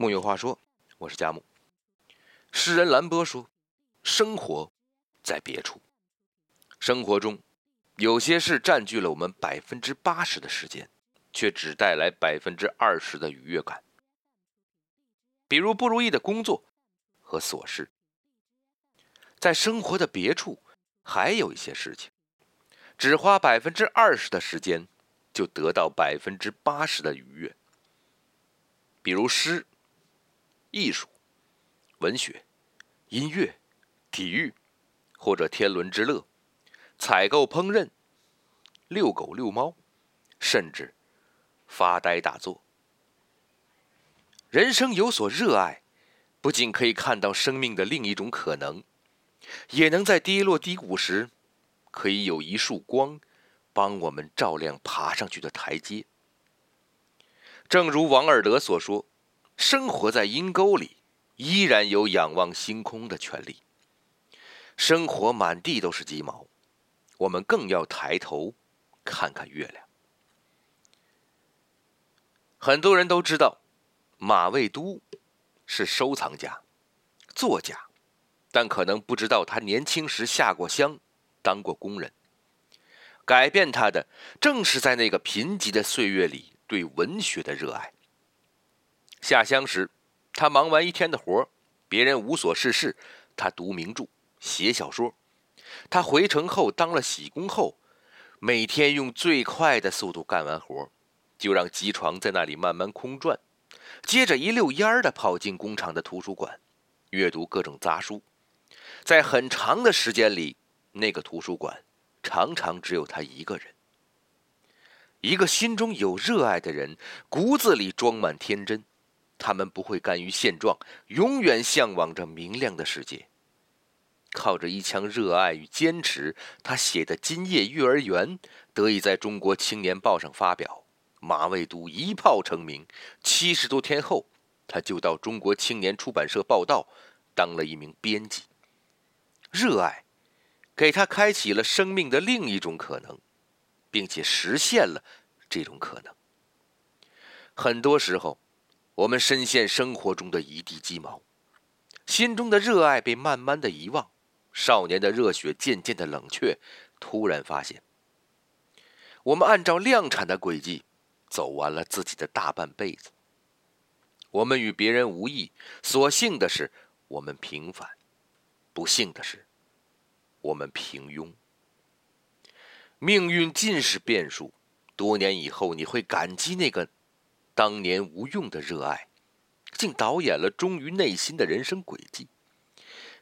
木有话说，我是佳木。诗人兰波说：“生活在别处，生活中有些事占据了我们百分之八十的时间，却只带来百分之二十的愉悦感。比如不如意的工作和琐事。在生活的别处，还有一些事情，只花百分之二十的时间，就得到百分之八十的愉悦。比如诗。”艺术、文学、音乐、体育，或者天伦之乐、采购、烹饪、遛狗、遛猫，甚至发呆打坐。人生有所热爱，不仅可以看到生命的另一种可能，也能在跌落低谷时，可以有一束光，帮我们照亮爬上去的台阶。正如王尔德所说。生活在阴沟里，依然有仰望星空的权利。生活满地都是鸡毛，我们更要抬头看看月亮。很多人都知道，马未都是收藏家、作家，但可能不知道他年轻时下过乡，当过工人。改变他的，正是在那个贫瘠的岁月里对文学的热爱。下乡时，他忙完一天的活别人无所事事，他读名著、写小说。他回城后当了喜工后，每天用最快的速度干完活就让机床在那里慢慢空转，接着一溜烟儿的跑进工厂的图书馆，阅读各种杂书。在很长的时间里，那个图书馆常常只有他一个人。一个心中有热爱的人，骨子里装满天真。他们不会甘于现状，永远向往着明亮的世界。靠着一腔热爱与坚持，他写的《今夜幼儿园》得以在中国青年报上发表，马未都一炮成名。七十多天后，他就到中国青年出版社报道，当了一名编辑。热爱，给他开启了生命的另一种可能，并且实现了这种可能。很多时候。我们深陷生活中的一地鸡毛，心中的热爱被慢慢的遗忘，少年的热血渐渐的冷却。突然发现，我们按照量产的轨迹走完了自己的大半辈子。我们与别人无异，所幸的是我们平凡，不幸的是我们平庸。命运尽是变数，多年以后你会感激那个。当年无用的热爱，竟导演了忠于内心的人生轨迹，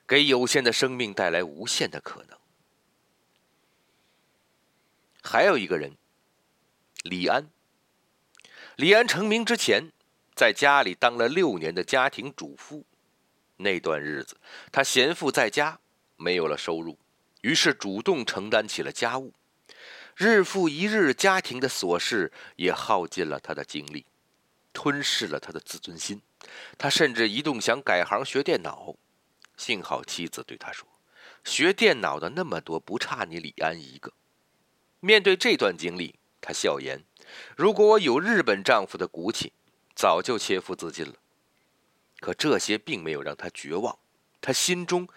给有限的生命带来无限的可能。还有一个人，李安。李安成名之前，在家里当了六年的家庭主妇，那段日子，他闲赋在家，没有了收入，于是主动承担起了家务，日复一日，家庭的琐事也耗尽了他的精力。吞噬了他的自尊心，他甚至一度想改行学电脑。幸好妻子对他说：“学电脑的那么多，不差你李安一个。”面对这段经历，他笑言：“如果我有日本丈夫的骨气，早就切腹自尽了。”可这些并没有让他绝望，他心中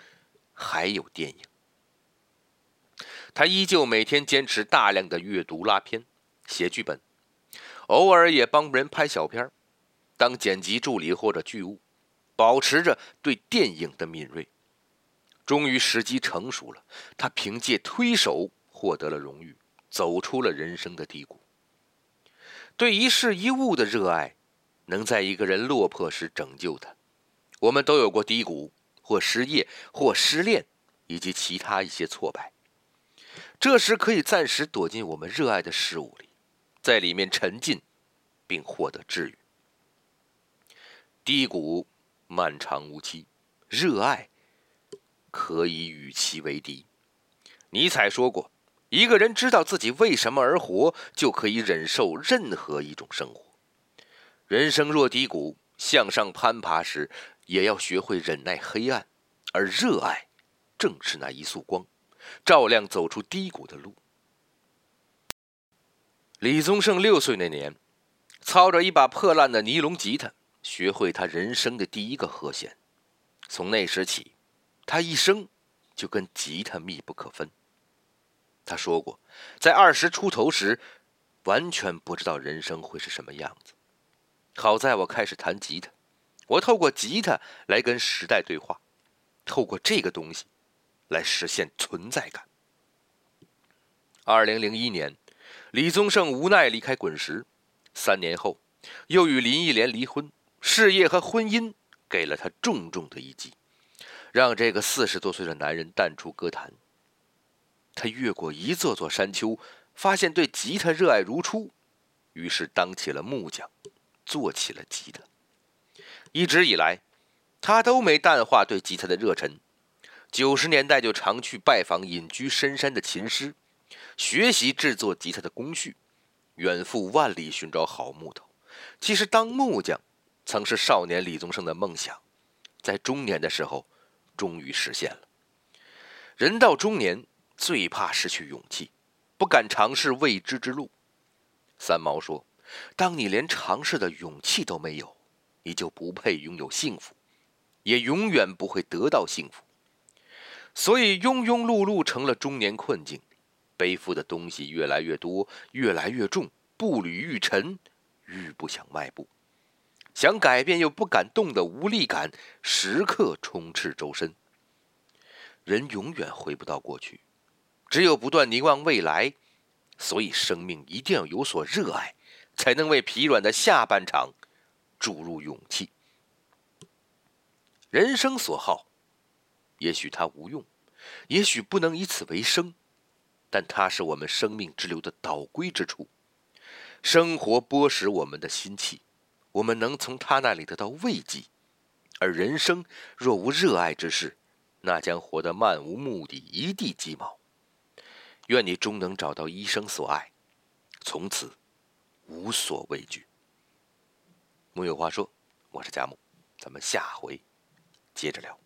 还有电影。他依旧每天坚持大量的阅读、拉片、写剧本。偶尔也帮人拍小片当剪辑助理或者剧务，保持着对电影的敏锐。终于时机成熟了，他凭借推手获得了荣誉，走出了人生的低谷。对一事一物的热爱，能在一个人落魄时拯救他。我们都有过低谷，或失业，或失恋，以及其他一些挫败。这时可以暂时躲进我们热爱的事物里。在里面沉浸，并获得治愈。低谷漫长无期，热爱可以与其为敌。尼采说过：“一个人知道自己为什么而活，就可以忍受任何一种生活。人生若低谷，向上攀爬时，也要学会忍耐黑暗，而热爱正是那一束光，照亮走出低谷的路。”李宗盛六岁那年，操着一把破烂的尼龙吉他，学会他人生的第一个和弦。从那时起，他一生就跟吉他密不可分。他说过，在二十出头时，完全不知道人生会是什么样子。好在我开始弹吉他，我透过吉他来跟时代对话，透过这个东西来实现存在感。二零零一年，李宗盛无奈离开滚石，三年后又与林忆莲离婚，事业和婚姻给了他重重的一击，让这个四十多岁的男人淡出歌坛。他越过一座座山丘，发现对吉他热爱如初，于是当起了木匠，做起了吉他。一直以来，他都没淡化对吉他的热忱。九十年代就常去拜访隐居深山的琴师。学习制作吉他的工序，远赴万里寻找好木头。其实当木匠曾是少年李宗盛的梦想，在中年的时候终于实现了。人到中年最怕失去勇气，不敢尝试未知之路。三毛说：“当你连尝试的勇气都没有，你就不配拥有幸福，也永远不会得到幸福。所以庸庸碌碌成了中年困境。”背负的东西越来越多，越来越重，步履愈沉，愈不想迈步，想改变又不敢动的无力感时刻充斥周身。人永远回不到过去，只有不断凝望未来。所以，生命一定要有所热爱，才能为疲软的下半场注入勇气。人生所好，也许它无用，也许不能以此为生。但它是我们生命之流的导归之处，生活剥蚀我们的心气，我们能从它那里得到慰藉。而人生若无热爱之事，那将活得漫无目的，一地鸡毛。愿你终能找到一生所爱，从此无所畏惧。木有话说，我是佳木，咱们下回接着聊。